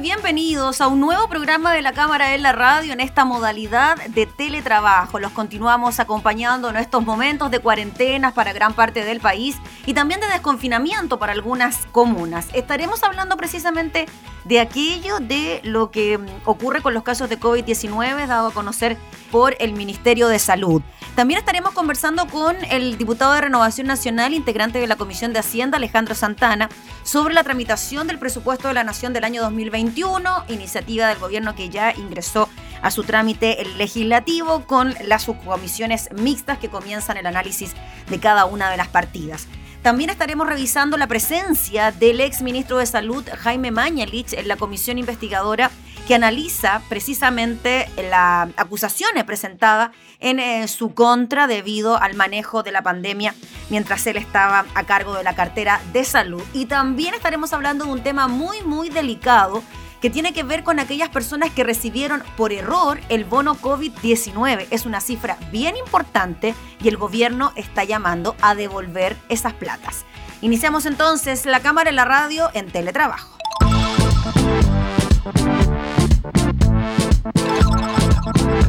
Bienvenidos a un nuevo programa de la Cámara en la Radio en esta modalidad de teletrabajo. Los continuamos acompañando en estos momentos de cuarentenas para gran parte del país y también de desconfinamiento para algunas comunas. Estaremos hablando precisamente de aquello de lo que ocurre con los casos de COVID-19 dado a conocer por el Ministerio de Salud. También estaremos conversando con el diputado de Renovación Nacional, integrante de la Comisión de Hacienda, Alejandro Santana, sobre la tramitación del presupuesto de la Nación del año 2021, iniciativa del gobierno que ya ingresó a su trámite legislativo con las subcomisiones mixtas que comienzan el análisis de cada una de las partidas. También estaremos revisando la presencia del ex ministro de Salud, Jaime Mañalich, en la comisión investigadora que analiza precisamente las acusaciones presentadas en eh, su contra debido al manejo de la pandemia mientras él estaba a cargo de la cartera de salud. Y también estaremos hablando de un tema muy, muy delicado que tiene que ver con aquellas personas que recibieron por error el bono COVID-19. Es una cifra bien importante y el gobierno está llamando a devolver esas platas. Iniciamos entonces la cámara en la radio en teletrabajo. Música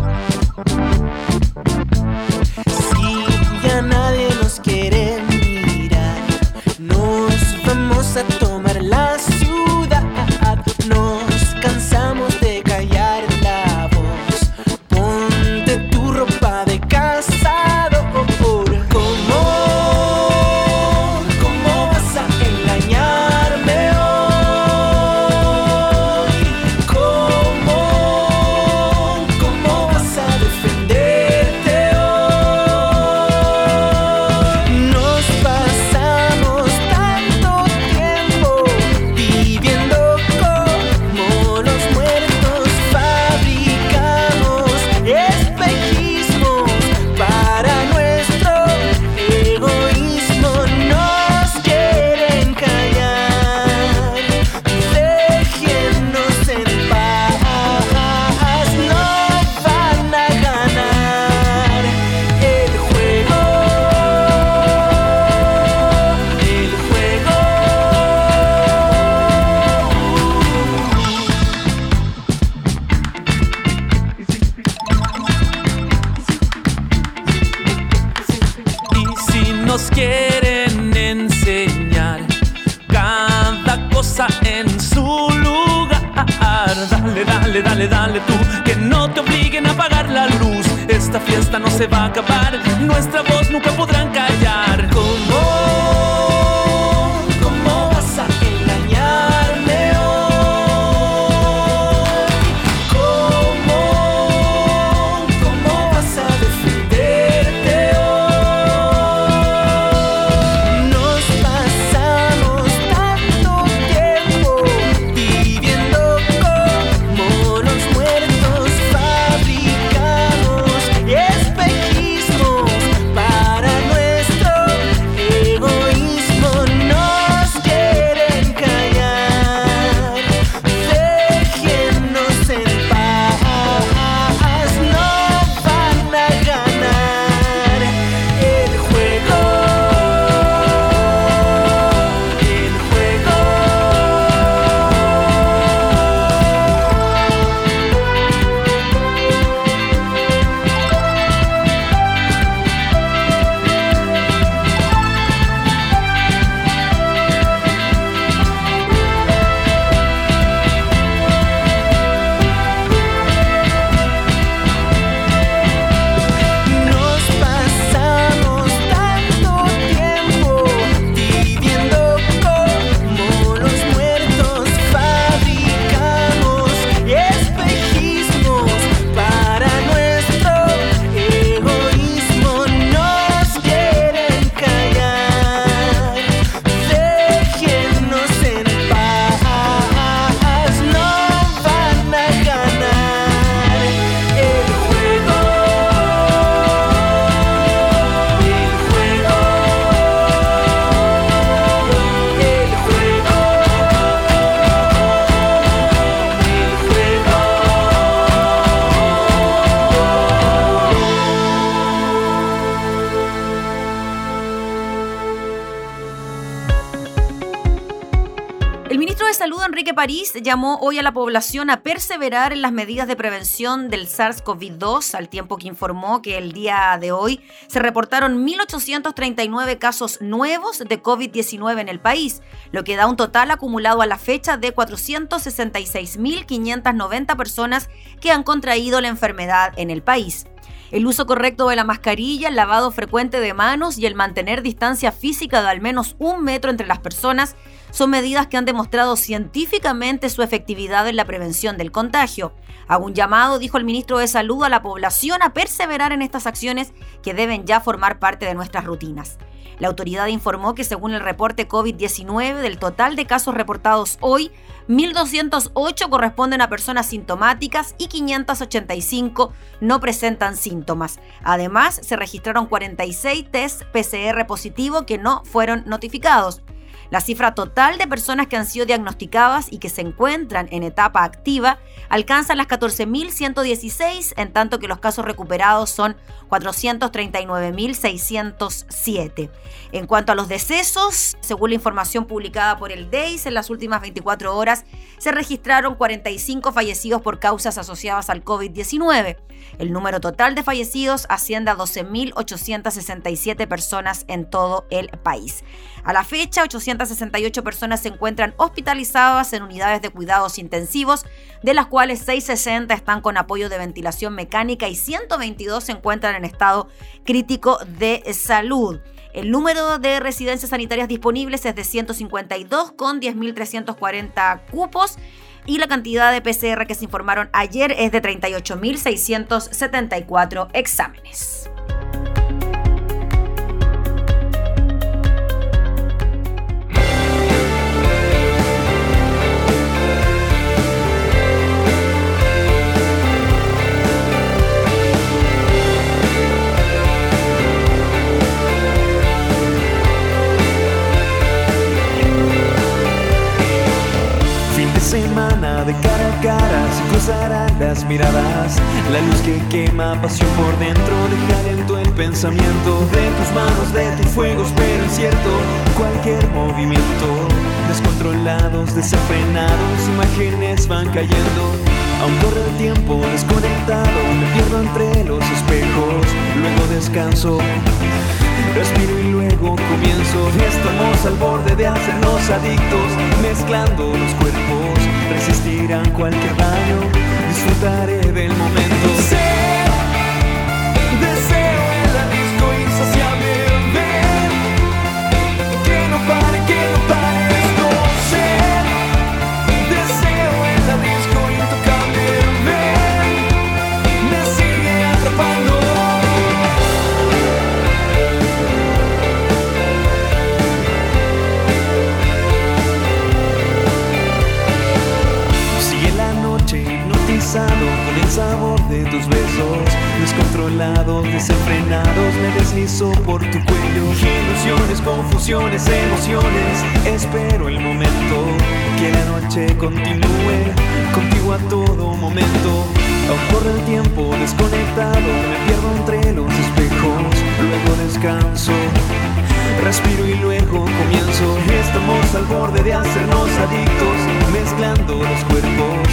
Enrique París, llamó hoy a la población a perseverar en las medidas de prevención del SARS-CoV-2, al tiempo que informó que el día de hoy se reportaron 1.839 casos nuevos de COVID-19 en el país, lo que da un total acumulado a la fecha de 466.590 personas que han contraído la enfermedad en el país. El uso correcto de la mascarilla, el lavado frecuente de manos y el mantener distancia física de al menos un metro entre las personas son medidas que han demostrado científicamente su efectividad en la prevención del contagio. Hago un llamado, dijo el ministro de Salud, a la población a perseverar en estas acciones que deben ya formar parte de nuestras rutinas. La autoridad informó que según el reporte COVID-19 del total de casos reportados hoy, 1.208 corresponden a personas sintomáticas y 585 no presentan síntomas. Además, se registraron 46 test PCR positivo que no fueron notificados. La cifra total de personas que han sido diagnosticadas y que se encuentran en etapa activa alcanza las 14.116, en tanto que los casos recuperados son 439.607. En cuanto a los decesos, según la información publicada por el DEIS en las últimas 24 horas, se registraron 45 fallecidos por causas asociadas al COVID-19. El número total de fallecidos asciende a 12.867 personas en todo el país. A la fecha, 868 personas se encuentran hospitalizadas en unidades de cuidados intensivos, de las cuales 660 están con apoyo de ventilación mecánica y 122 se encuentran en estado crítico de salud. El número de residencias sanitarias disponibles es de 152 con 10.340 cupos y la cantidad de PCR que se informaron ayer es de 38.674 exámenes. De cara a cara se cruzarán las miradas. La luz que quema pasión por dentro, deja lento el pensamiento de tus manos, de tus fuegos, pero es cierto, cualquier movimiento, descontrolados, desenfrenados, imágenes van cayendo. Aún corre el tiempo desconectado, me pierdo entre los espejos, luego descanso. Respiro y luego comienzo. Estamos al borde de hacernos adictos, mezclando los cuerpos. Resistirán cualquier daño, disfrutaré del momento. Descontrolados, desenfrenados, me deslizo por tu cuello. Ilusiones, confusiones, emociones, espero el momento que la noche continúe contigo a todo momento. Aún corre el tiempo desconectado, me pierdo entre los espejos, luego descanso. Respiro y luego comienzo. Estamos al borde de hacernos adictos, mezclando los cuerpos.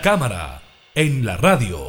Cámara en la radio.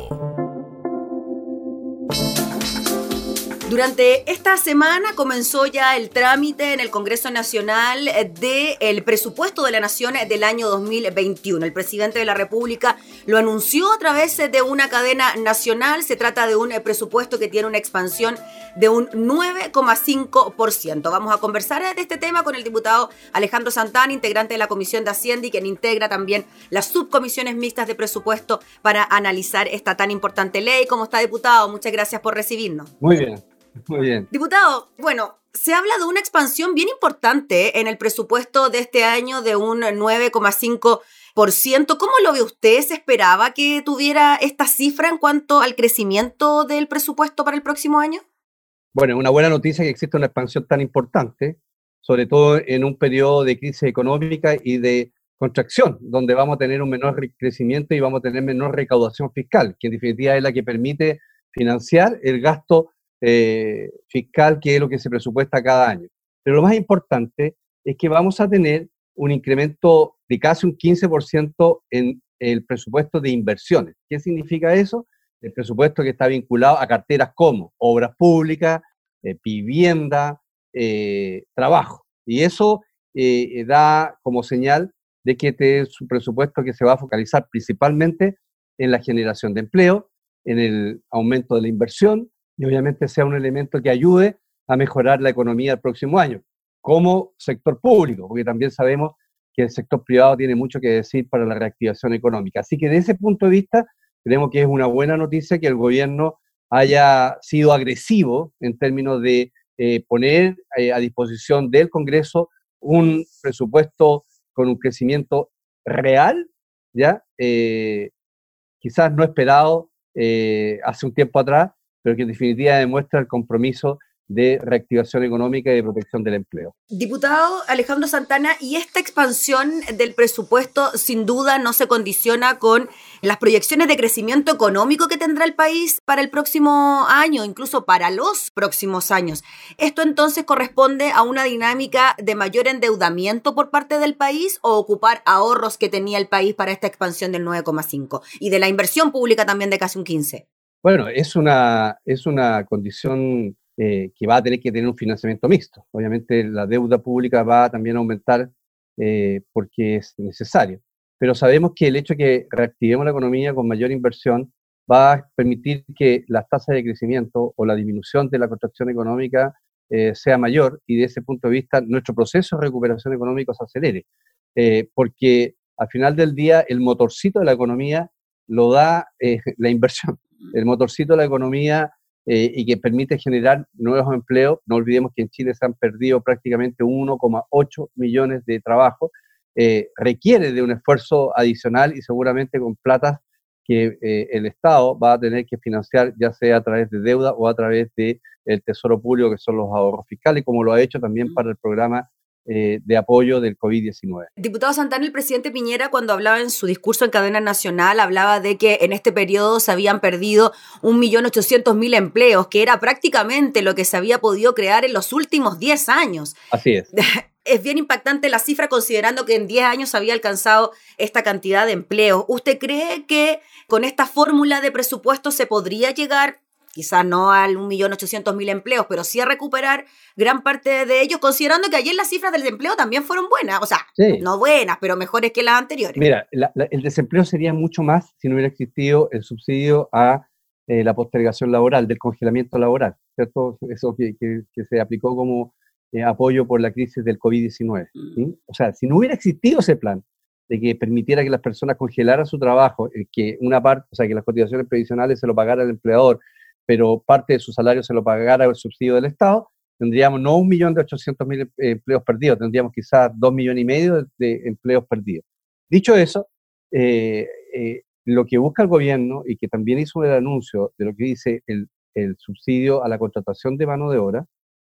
Durante esta semana comenzó ya el trámite en el Congreso Nacional del presupuesto de la Nación del año 2021. El presidente de la República lo anunció a través de una cadena nacional. Se trata de un presupuesto que tiene una expansión de un 9,5%. Vamos a conversar de este tema con el diputado Alejandro Santana, integrante de la Comisión de Hacienda y quien integra también las subcomisiones mixtas de presupuesto para analizar esta tan importante ley. ¿Cómo está, diputado? Muchas gracias por recibirnos. Muy bien. Muy bien. Diputado, bueno, se habla de una expansión bien importante en el presupuesto de este año de un 9,5%. ¿Cómo lo ve usted? ¿Se esperaba que tuviera esta cifra en cuanto al crecimiento del presupuesto para el próximo año? Bueno, una buena noticia que existe una expansión tan importante, sobre todo en un periodo de crisis económica y de contracción, donde vamos a tener un menor crecimiento y vamos a tener menor recaudación fiscal, que en definitiva es la que permite financiar el gasto eh, fiscal, que es lo que se presupuesta cada año. Pero lo más importante es que vamos a tener un incremento de casi un 15% en el presupuesto de inversiones. ¿Qué significa eso? El presupuesto que está vinculado a carteras como obras públicas, eh, vivienda, eh, trabajo. Y eso da como señal de que este es un presupuesto que se va a focalizar principalmente en la generación de empleo, en el aumento de la inversión y obviamente sea un elemento que ayude a mejorar la economía el próximo año, como sector público, porque también sabemos que el sector privado tiene mucho que decir para la reactivación económica. Así que de ese punto de vista, creemos que es una buena noticia que el gobierno haya sido agresivo en términos de eh, poner eh, a disposición del Congreso un presupuesto con un crecimiento real, ¿ya? Eh, quizás no esperado hace un tiempo atrás, pero que en definitiva demuestra el compromiso de reactivación económica y de protección del empleo. Diputado Alejandro Santana, ¿y esta expansión del presupuesto sin duda no se condiciona con las proyecciones de crecimiento económico que tendrá el país para el próximo año, incluso para los próximos años? ¿Esto entonces corresponde a una dinámica de mayor endeudamiento por parte del país o ocupar ahorros que tenía el país para esta expansión del 9,5 y de la inversión pública también de casi un 15? Bueno, es una, es una condición eh, que va a tener que tener un financiamiento mixto. Obviamente la deuda pública va también a aumentar eh, porque es necesario. Pero sabemos que el hecho de que reactivemos la economía con mayor inversión va a permitir que las tasas de crecimiento o la disminución de la contracción económica eh, sea mayor y de ese punto de vista nuestro proceso de recuperación económica se acelere. porque al final del día el motorcito de la economía lo da la inversión el motorcito de la economía eh, y que permite generar nuevos empleos. No olvidemos que en Chile se han perdido prácticamente 1,8 millones de trabajos. Eh, requiere de un esfuerzo adicional y seguramente con platas que eh, el Estado va a tener que financiar, ya sea a través de deuda o a través del el Tesoro Público, que son los ahorros fiscales, como lo ha hecho también para el programa eh, de apoyo del COVID-19. Diputado Santana, el presidente Piñera, cuando hablaba en su discurso en cadena nacional, hablaba de que en este periodo se habían perdido 1.800.000 empleos, que era prácticamente lo que se había podido crear en los últimos 10 años. Así es. Es bien impactante la cifra considerando que en 10 años había alcanzado esta cantidad de empleos. ¿Usted cree que con esta fórmula de presupuesto se podría llegar quizás no al 1.800.000 empleos, pero sí a recuperar gran parte de ellos, considerando que ayer las cifras del desempleo también fueron buenas, o sea, no buenas, pero mejores que las anteriores. Mira, el desempleo sería mucho más si no hubiera existido el subsidio a eh, la postergación laboral, del congelamiento laboral, ¿cierto? Eso que, se aplicó como eh, apoyo por la crisis del COVID-19. Mm. O sea, si no hubiera existido ese plan, de que permitiera que las personas congelaran su trabajo, que una parte, o sea, que las cotizaciones previsionales se lo pagara el empleador, pero parte de su salario se lo pagara el subsidio del Estado, tendríamos no un millón de ochocientos mil em, empleos perdidos, tendríamos quizás dos millones y medio de, empleos perdidos. Dicho eso, eh, eh, lo que busca el gobierno y que también hizo el anuncio de lo que dice el, subsidio a la contratación de mano de obra,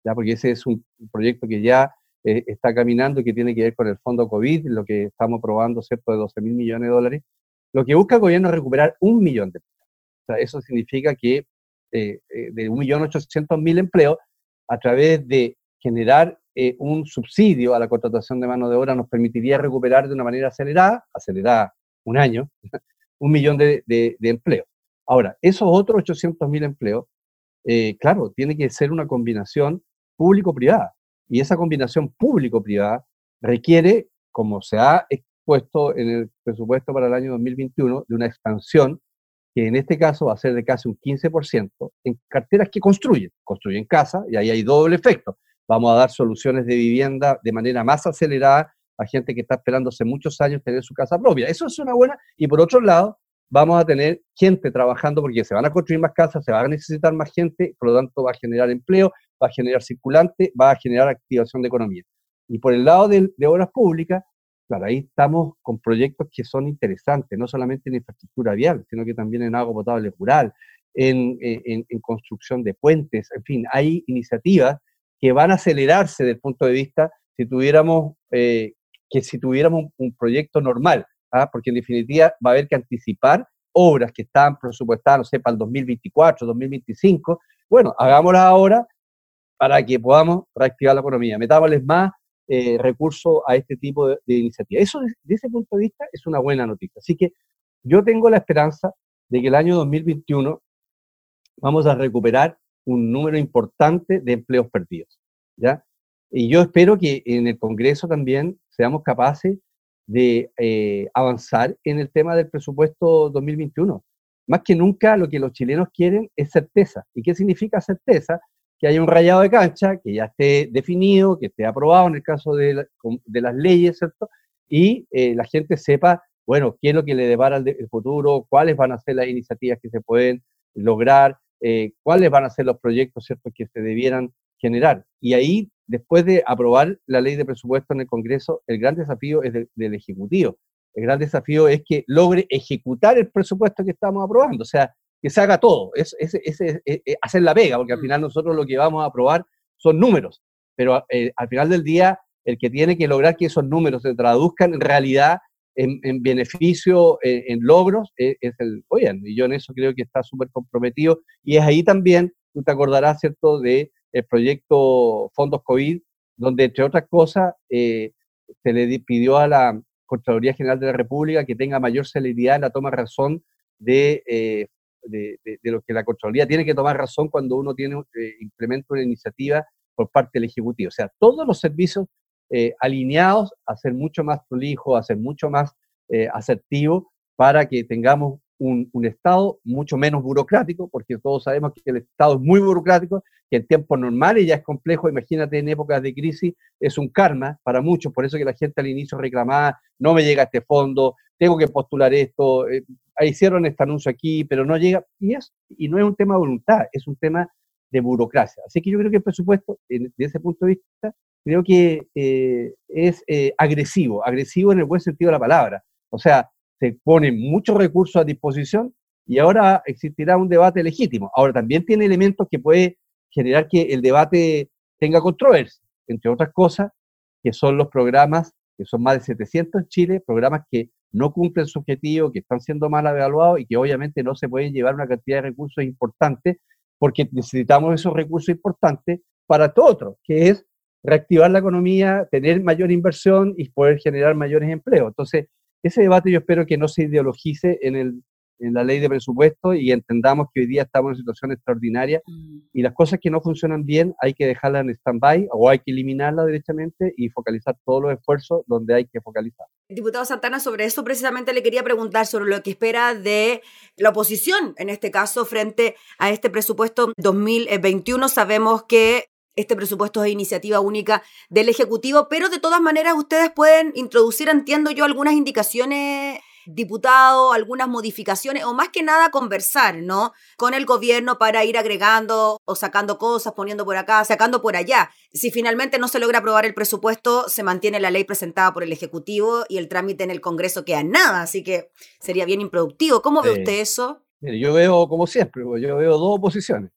¿ya? porque ese es un proyecto que ya eh, está caminando y que tiene que ver con el fondo COVID, lo que estamos probando, ¿cierto?, de 12 mil millones de dólares. Lo que busca el gobierno es recuperar un millón de empleos. Eso significa que eh, eh, de 1.800.000 empleos a través de generar eh, un subsidio a la contratación de mano de obra nos permitiría recuperar de una manera acelerada, acelerada un año, un millón de, empleos. Ahora, esos otros 800.000 empleos, eh, claro, tiene que ser una combinación público-privada. Y esa combinación público-privada requiere, como se ha expuesto en el presupuesto para el año 2021, de una expansión que en este caso va a ser de casi un 15% en carteras que construyen. Construyen casa y ahí hay doble efecto. Vamos a dar soluciones de vivienda de manera más acelerada a gente que está esperando hace muchos años tener su casa propia. Eso es una buena. Y por otro lado, vamos a tener gente trabajando porque se van a construir más casas, se va a necesitar más gente, por lo tanto va a generar empleo, va a generar circulante, va a generar activación de economía. Y por el lado de, obras públicas, claro, ahí estamos con proyectos que son interesantes, no solamente en infraestructura vial, sino que también en agua potable rural, en, construcción de puentes, en fin, hay iniciativas que van a acelerarse desde el punto de vista si tuviéramos eh, que si tuviéramos un, proyecto normal, ¿ah? porque en definitiva va a haber que anticipar obras que están presupuestadas, no sé, para el 2024, 2025. Bueno, hagámoslas ahora para que podamos reactivar la economía. Metámosles más eh, recursos a este tipo de, iniciativas. Eso, desde ese punto de vista, es una buena noticia. Así que yo tengo la esperanza de que el año 2021 vamos a recuperar un número importante de empleos perdidos. ¿ya? Y yo espero que en el Congreso también seamos capaces de eh, avanzar en el tema del presupuesto 2021. Más que nunca lo que los chilenos quieren es certeza. ¿Y qué significa certeza? Que haya un rayado de cancha, que ya esté definido, que esté aprobado en el caso de, las leyes, ¿cierto? Y eh, la gente sepa, bueno, qué es lo que le depara el, futuro, cuáles van a ser las iniciativas que se pueden lograr, eh, cuáles van a ser los proyectos, ¿cierto?, que se debieran generar. Y ahí después de aprobar la ley de presupuesto en el Congreso, el gran desafío es del Ejecutivo. El gran desafío es que logre ejecutar el presupuesto que estamos aprobando, o sea, que se haga todo, es, hacer la vega, porque al mm. final nosotros lo que vamos a aprobar son números, pero eh, al final del día el que tiene que lograr que esos números se traduzcan en realidad en, beneficio, en, logros, es, es el gobierno. Y yo en eso creo que está súper comprometido. Y es ahí también, tú te acordarás, ¿cierto?, de el proyecto Fondos COVID, donde entre otras cosas eh, se le pidió a la Contraloría General de la República que tenga mayor celeridad en la toma de razón de, eh, de, lo que la Contraloría tiene que tomar razón cuando uno tiene eh, implementa una iniciativa por parte del Ejecutivo. O sea, todos los servicios alineados a ser mucho más prolijo, a ser mucho más asertivo para que tengamos un, Estado mucho menos burocrático, porque todos sabemos que el Estado es muy burocrático, que en tiempos normales ya es complejo, imagínate en épocas de crisis, es un karma para muchos, por eso que la gente al inicio reclamaba, no me llega este fondo, tengo que postular esto, eh, hicieron este anuncio aquí, pero no llega, y, es, y no es un tema de voluntad, es un tema de burocracia. Así que yo creo que el presupuesto, desde ese punto de vista, creo que eh, es eh, agresivo, agresivo en el buen sentido de la palabra. O sea, se ponen muchos recursos a disposición y ahora existirá un debate legítimo. Ahora también tiene elementos que puede generar que el debate tenga controversia, entre otras cosas, que son los programas, que son más de 700 en Chile, programas que no cumplen su objetivo, que están siendo mal evaluados y que obviamente no se pueden llevar una cantidad de recursos importantes porque necesitamos esos recursos importantes para todo otro, que es reactivar la economía, tener mayor inversión y poder generar mayores empleos. Entonces, ese debate yo espero que no se ideologice en, el, en la ley de presupuesto y entendamos que hoy día estamos en una situación extraordinaria mm. y las cosas que no funcionan bien hay que dejarlas en stand-by o hay que eliminarlas directamente y focalizar todos los esfuerzos donde hay que focalizar. Diputado Santana, sobre eso precisamente le quería preguntar sobre lo que espera de la oposición, en este caso, frente a este presupuesto 2021. Sabemos que este presupuesto es iniciativa única del Ejecutivo, pero de todas maneras ustedes pueden introducir, entiendo yo, algunas indicaciones diputado, algunas modificaciones o más que nada conversar, ¿no? Con el gobierno para ir agregando o sacando cosas, poniendo por acá, sacando por allá. Si finalmente no se logra aprobar el presupuesto, se mantiene la ley presentada por el Ejecutivo y el trámite en el Congreso queda nada, así que sería bien improductivo. ¿Cómo ve usted eso? Mire, yo veo, como siempre, yo veo dos oposiciones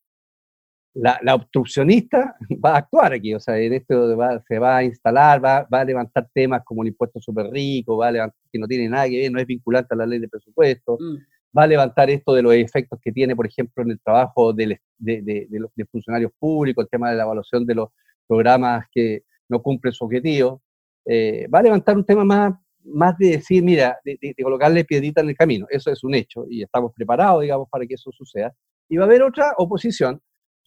la, obstruccionista va a actuar aquí, o sea, en esto se va a instalar, va, a levantar temas como el impuesto súper rico, va a levantar, que no tiene nada que ver, no es vinculante a la ley de presupuesto, mm. va a levantar esto de los efectos que tiene, por ejemplo, en el trabajo de, los funcionarios públicos, el tema de la evaluación de los programas que no cumplen su objetivo, eh, va a levantar un tema más, más de decir, mira, de, colocarle piedrita en el camino. Eso es un hecho y estamos preparados, digamos, para que eso suceda. Y va a haber otra oposición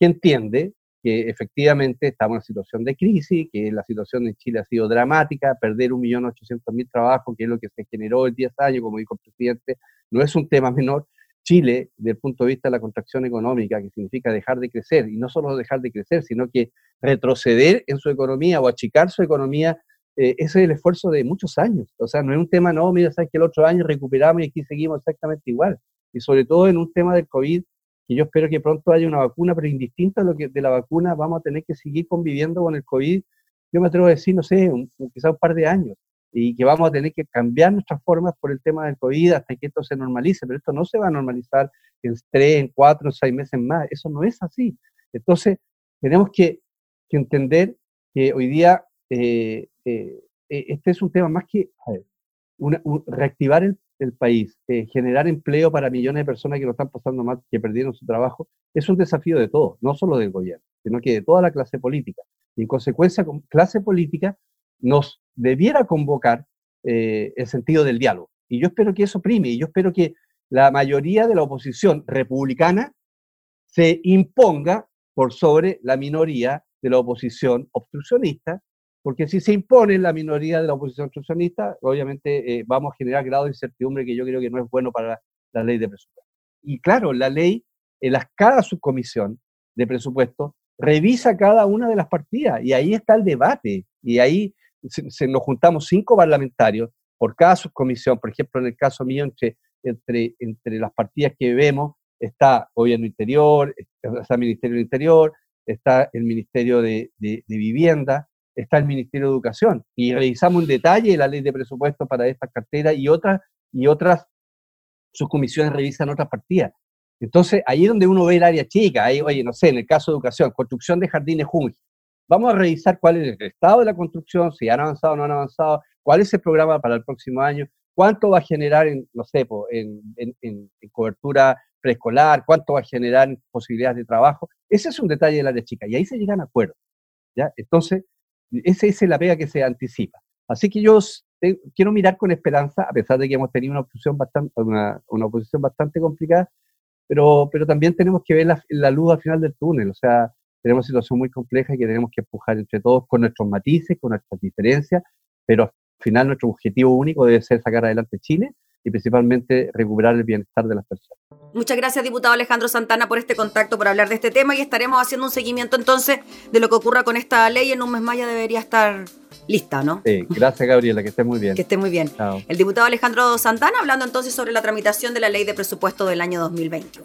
que entiende que efectivamente estamos en una situación de crisis, que la situación en Chile ha sido dramática, perder 1.800.000 trabajos, que es lo que se generó en 10 años, como dijo el presidente, no es un tema menor. Chile, desde el punto de vista de la contracción económica, que significa dejar de crecer, y no solo dejar de crecer, sino que retroceder en su economía o achicar su economía, eh, ese es el esfuerzo de muchos años. O sea, no es un tema, no, mira, sabes que el otro año recuperamos y aquí seguimos exactamente igual. Y sobre todo en un tema del COVID, que yo espero que pronto haya una vacuna, pero indistinto a lo que de la vacuna vamos a tener que seguir conviviendo con el COVID, yo me atrevo a decir, no sé, un, quizá un par de años, y que vamos a tener que cambiar nuestras formas por el tema del COVID hasta que esto se normalice, pero esto no se va a normalizar en tres, en cuatro, en seis meses más, eso no es así. Entonces, tenemos que, entender que hoy día eh, eh, e, este es un tema más que reactivar el el país, eh, generar empleo para millones de personas que lo están pasando mal, que perdieron su trabajo, es un desafío de todos, no solo del gobierno, sino que de toda la clase política. Y en consecuencia, clase política nos debiera convocar eh, el sentido del diálogo. Y yo espero que eso prime, y yo espero que la mayoría de la oposición republicana se imponga por sobre la minoría de la oposición obstruccionista porque si se impone la minoría de la oposición obstruccionista, obviamente eh, vamos a generar grado de incertidumbre que yo creo que no es bueno para la ley de presupuesto. Y claro, la ley, en las, cada subcomisión de presupuesto revisa cada una de las partidas y ahí está el debate y ahí se, nos juntamos cinco parlamentarios por cada subcomisión, por ejemplo, en el caso mío, entre, entre, entre las partidas que vemos está Gobierno Interior, está el Ministerio del Interior, está el Ministerio de, de Vivienda, está el Ministerio de Educación y revisamos en detalle la ley de presupuesto para esta cartera y otras, y otras sus comisiones revisan otras partidas. Entonces, ahí es donde uno ve el área chica, ahí, oye, no sé, en el caso de educación, construcción de jardines Junge. Vamos a revisar cuál es el estado de la construcción, si han avanzado o no han avanzado, cuál es el programa para el próximo año, cuánto va a generar en, no sé, en, en, en cobertura preescolar, cuánto va a generar en posibilidades de trabajo. Ese es un detalle del área chica y ahí se llegan a acuerdos. ¿ya? Entonces, esa es la pega que se anticipa. Así que yo quiero mirar con esperanza, a pesar de que hemos tenido una oposición bastante, una, una oposición bastante complicada, pero, pero también tenemos que ver la, luz al final del túnel. O sea, tenemos una situación muy compleja y que tenemos que empujar entre todos con nuestros matices, con nuestras diferencias, pero al final nuestro objetivo único debe ser sacar adelante Chile y principalmente recuperar el bienestar de las personas. Muchas gracias, diputado Alejandro Santana, por este contacto, por hablar de este tema y estaremos haciendo un seguimiento entonces de lo que ocurra con esta ley. En un mes más ya debería estar lista, ¿no? Sí, gracias Gabriela, que esté muy bien. Que esté muy bien. El diputado Alejandro Santana hablando entonces sobre la tramitación de la ley de presupuesto del año 2021.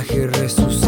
viaje resucita.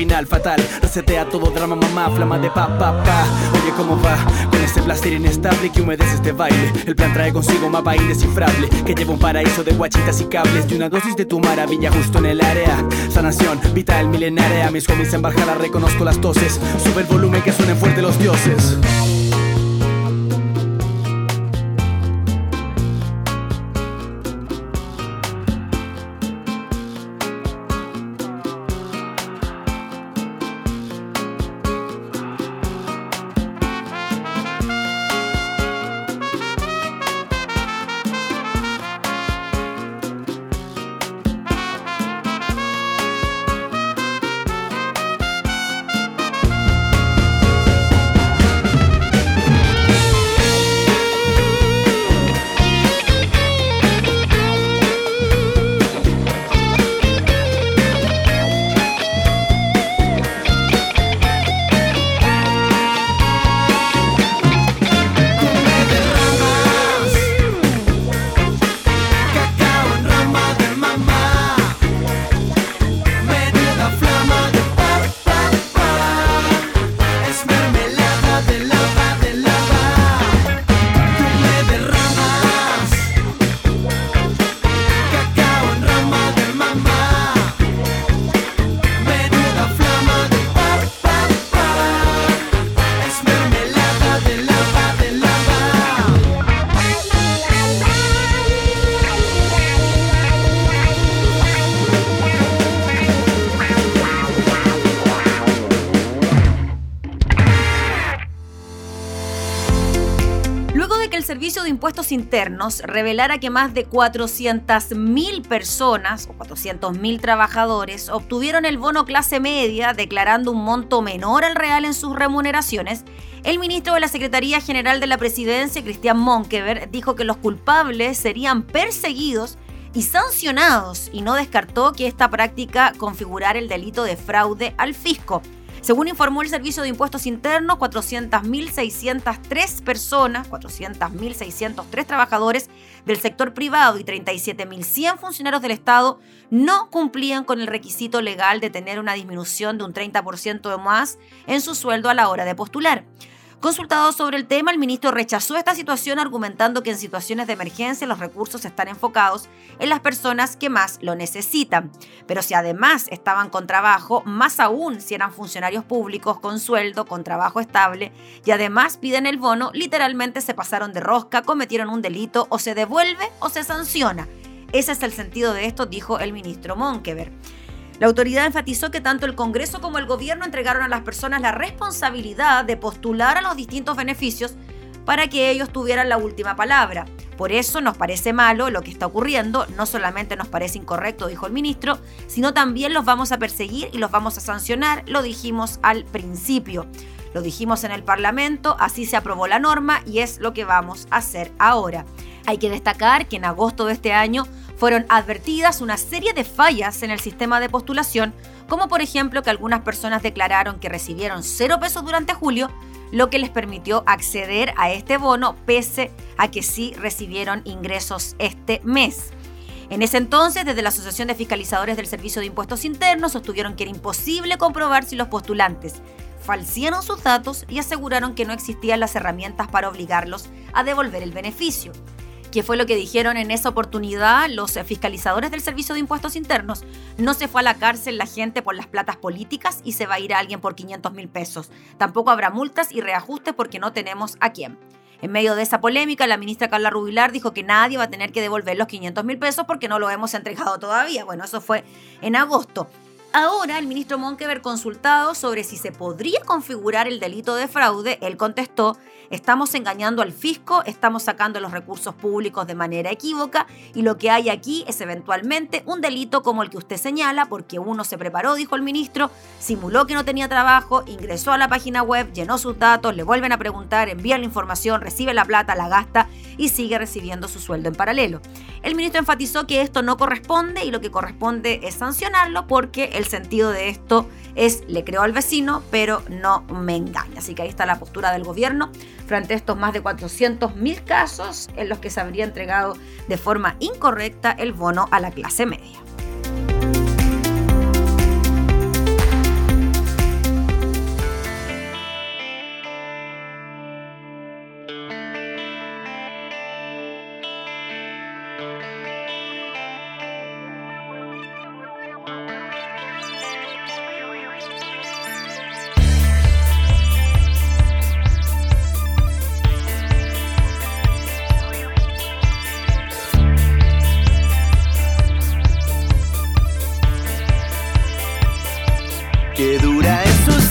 Final fatal. Resetea todo drama, mamá, flama de pa, pa, pa. Oye, ¿cómo va? Con este plaster inestable que humedece este baile. El plan trae consigo un mapa indescifrable que lleva un paraíso de guachitas y cables. Y una dosis de tu maravilla justo en el área. Sanación, vital, milenaria. Mis homies en Barjala reconozco las toses. Sube el volumen que suenen fuerte los dioses. Impuestos Internos revelara que más de 400.000 personas o 400.000 trabajadores obtuvieron el bono clase media declarando un monto menor al real en sus remuneraciones, el ministro de la Secretaría General de la Presidencia, Cristian Monkever, dijo que los culpables serían perseguidos y sancionados y no descartó que esta práctica configurara el delito de fraude al fisco. Según informó el Servicio de Impuestos Internos, 400.603 personas, 400.603 trabajadores del sector privado y 37.100 funcionarios del Estado no cumplían con el requisito legal de tener una disminución de un 30% o más en su sueldo a la hora de postular. Consultado sobre el tema, el ministro rechazó esta situación argumentando que en situaciones de emergencia los recursos están enfocados en las personas que más lo necesitan. Pero si además estaban con trabajo, más aún si eran funcionarios públicos con sueldo, con trabajo estable y además piden el bono, literalmente se pasaron de rosca, cometieron un delito o se devuelve o se sanciona. Ese es el sentido de esto, dijo el ministro Monkever. La autoridad enfatizó que tanto el Congreso como el gobierno entregaron a las personas la responsabilidad de postular a los distintos beneficios para que ellos tuvieran la última palabra. Por eso nos parece malo lo que está ocurriendo, no solamente nos parece incorrecto, dijo el ministro, sino también los vamos a perseguir y los vamos a sancionar, lo dijimos al principio. Lo dijimos en el Parlamento, así se aprobó la norma y es lo que vamos a hacer ahora. Hay que destacar que en agosto de este año fueron advertidas una serie de fallas en el sistema de postulación, como por ejemplo que algunas personas declararon que recibieron cero pesos durante julio, lo que les permitió acceder a este bono pese a que sí recibieron ingresos este mes. En ese entonces, desde la Asociación de Fiscalizadores del Servicio de Impuestos Internos sostuvieron que era imposible comprobar si los postulantes falsearon sus datos y aseguraron que no existían las herramientas para obligarlos a devolver el beneficio que fue lo que dijeron en esa oportunidad los fiscalizadores del Servicio de Impuestos Internos. No se fue a la cárcel la gente por las platas políticas y se va a ir a alguien por 500 mil pesos. Tampoco habrá multas y reajustes porque no tenemos a quién. En medio de esa polémica, la ministra Carla Rubilar dijo que nadie va a tener que devolver los 500 mil pesos porque no lo hemos entregado todavía. Bueno, eso fue en agosto. Ahora, el ministro Monkever consultado sobre si se podría configurar el delito de fraude, él contestó Estamos engañando al fisco, estamos sacando los recursos públicos de manera equívoca y lo que hay aquí es eventualmente un delito como el que usted señala porque uno se preparó, dijo el ministro, simuló que no tenía trabajo, ingresó a la página web, llenó sus datos, le vuelven a preguntar, envía la información, recibe la plata, la gasta y sigue recibiendo su sueldo en paralelo. El ministro enfatizó que esto no corresponde y lo que corresponde es sancionarlo porque el sentido de esto es le creo al vecino, pero no me engaña. Así que ahí está la postura del gobierno frente a estos más de 400.000 casos en los que se habría entregado de forma incorrecta el bono a la clase media. que dura en sus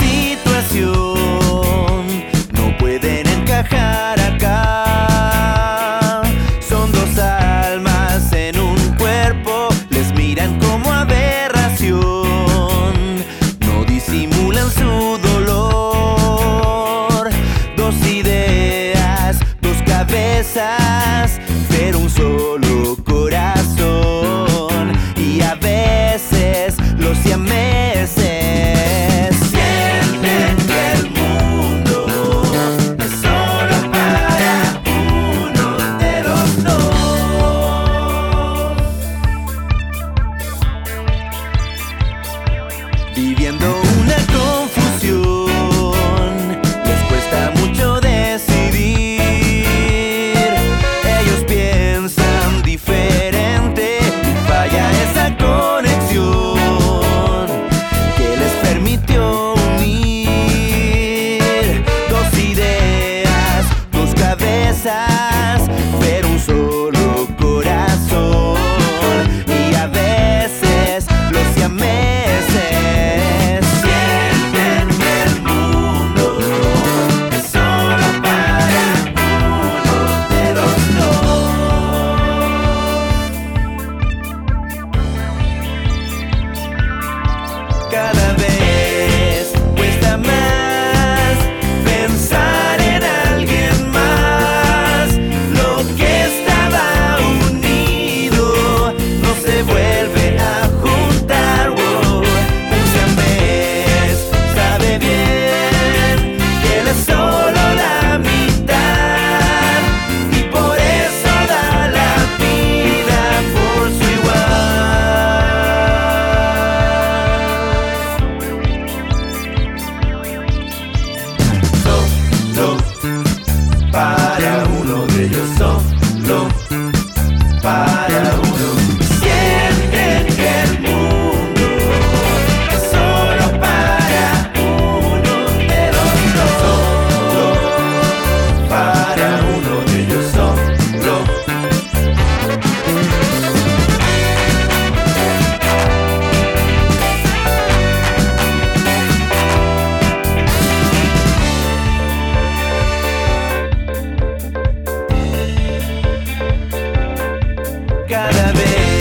bed.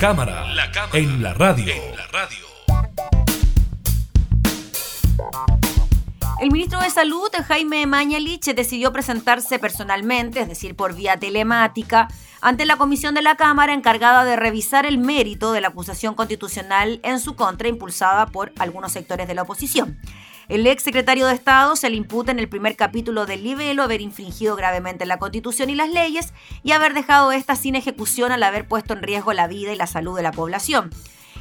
Cámara, en la radio. El ministro de Salud, Jaime Mañalich, decidió presentarse personalmente, es decir, por vía telemática, ante la comisión de la Cámara encargada de revisar el mérito de la acusación constitucional en su contra impulsada por algunos sectores de la oposición. El ex secretario de Estado se le imputa en el primer capítulo del libelo haber infringido gravemente la Constitución y las leyes y haber dejado esta sin ejecución al haber puesto en riesgo la vida y la salud de la población.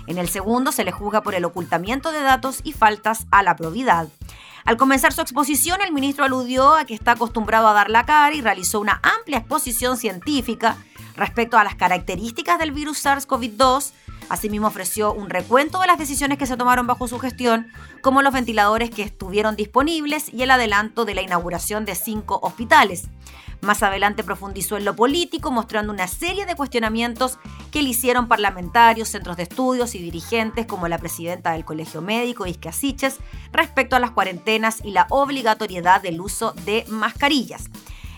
En el segundo se le juzga por el ocultamiento de datos y faltas a la probidad. Al comenzar su exposición, el ministro aludió a que está acostumbrado a dar la cara y realizó una amplia exposición científica respecto a las características del virus SARS-CoV-2, Asimismo ofreció un recuento de las decisiones que se tomaron bajo su gestión, como los ventiladores que estuvieron disponibles y el adelanto de la inauguración de cinco hospitales. Más adelante profundizó en lo político, mostrando una serie de cuestionamientos que le hicieron parlamentarios, centros de estudios y dirigentes como la presidenta del Colegio Médico, Isque Asiches, respecto a las cuarentenas y la obligatoriedad del uso de mascarillas.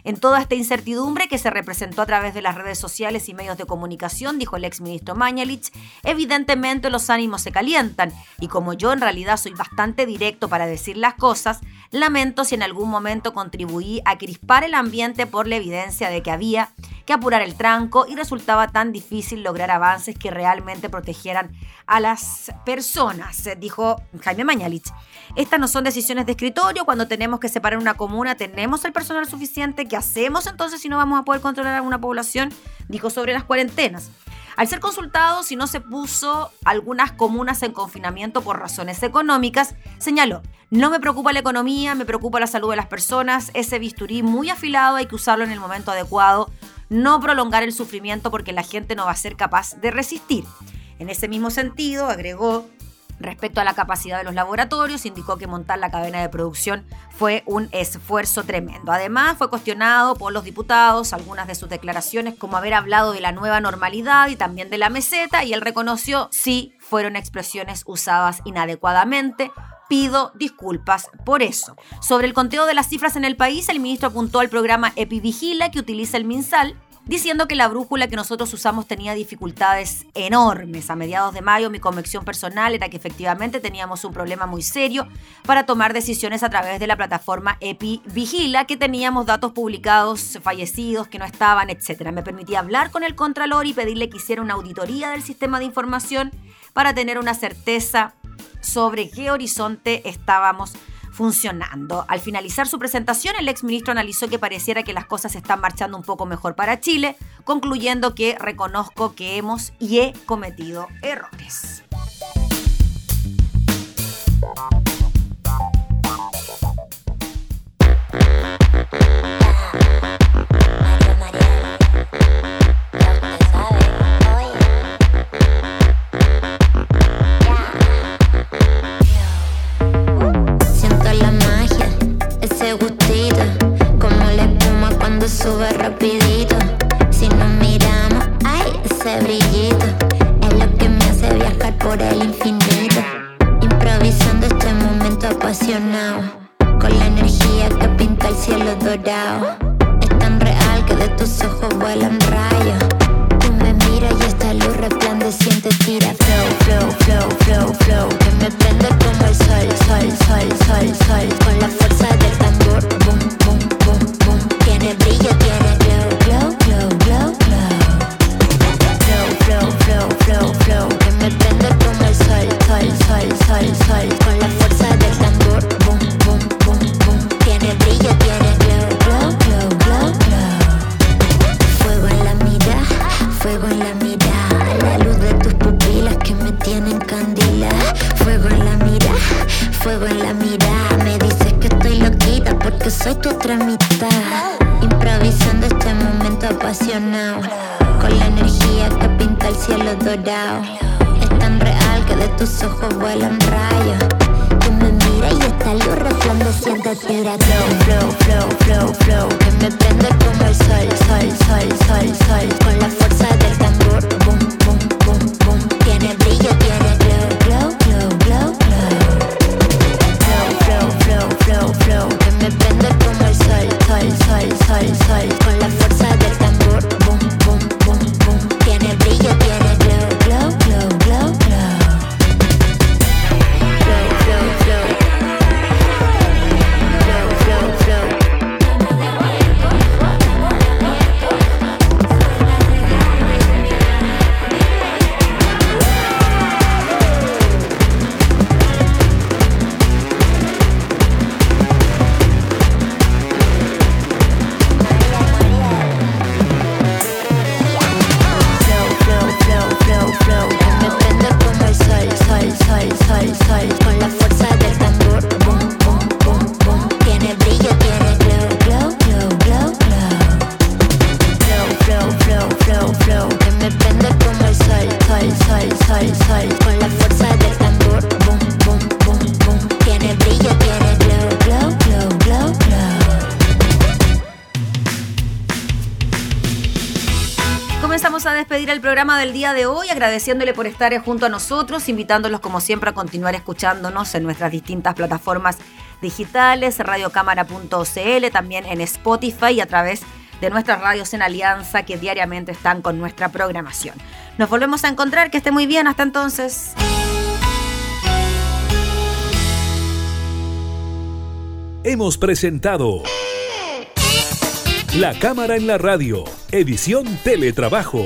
En toda esta incertidumbre que se representó a través de las redes sociales y medios de comunicación, dijo el exministro Mañalich, evidentemente los ánimos se calientan y como yo en realidad soy bastante directo para decir las cosas, lamento si en algún momento contribuí a crispar el ambiente por la evidencia de que había que apurar el tranco y resultaba tan difícil lograr avances que realmente protegieran a las personas, dijo Jaime Mañalich. Estas no son decisiones de escritorio, cuando tenemos que separar una comuna tenemos el personal suficiente, ¿qué hacemos entonces si no vamos a poder controlar a una población? Dijo sobre las cuarentenas. Al ser consultado si no se puso algunas comunas en confinamiento por razones económicas, señaló, no me preocupa la economía, me preocupa la salud de las personas, ese bisturí muy afilado hay que usarlo en el momento adecuado, no prolongar el sufrimiento porque la gente no va a ser capaz de resistir. En ese mismo sentido, agregó, Respecto a la capacidad de los laboratorios, indicó que montar la cadena de producción fue un esfuerzo tremendo. Además, fue cuestionado por los diputados algunas de sus declaraciones como haber hablado de la nueva normalidad y también de la meseta, y él reconoció, sí, fueron expresiones usadas inadecuadamente, pido disculpas por eso. Sobre el conteo de las cifras en el país, el ministro apuntó al programa EpiVigila que utiliza el MinSal diciendo que la brújula que nosotros usamos tenía dificultades enormes. A mediados de mayo mi convicción personal era que efectivamente teníamos un problema muy serio para tomar decisiones a través de la plataforma EPI Vigila, que teníamos datos publicados, fallecidos, que no estaban, etc. Me permitía hablar con el Contralor y pedirle que hiciera una auditoría del sistema de información para tener una certeza sobre qué horizonte estábamos funcionando. Al finalizar su presentación, el exministro analizó que pareciera que las cosas están marchando un poco mejor para Chile, concluyendo que reconozco que hemos y he cometido errores. En la mirada. Me dices que estoy loquita porque soy tu otra. Programa del día de hoy, agradeciéndole por estar junto a nosotros, invitándolos como siempre a continuar escuchándonos en nuestras distintas plataformas digitales, radiocámara.cl, también en Spotify y a través de nuestras radios en alianza que diariamente están con nuestra programación. Nos volvemos a encontrar, que esté muy bien, hasta entonces. Hemos presentado La Cámara en la Radio, edición Teletrabajo.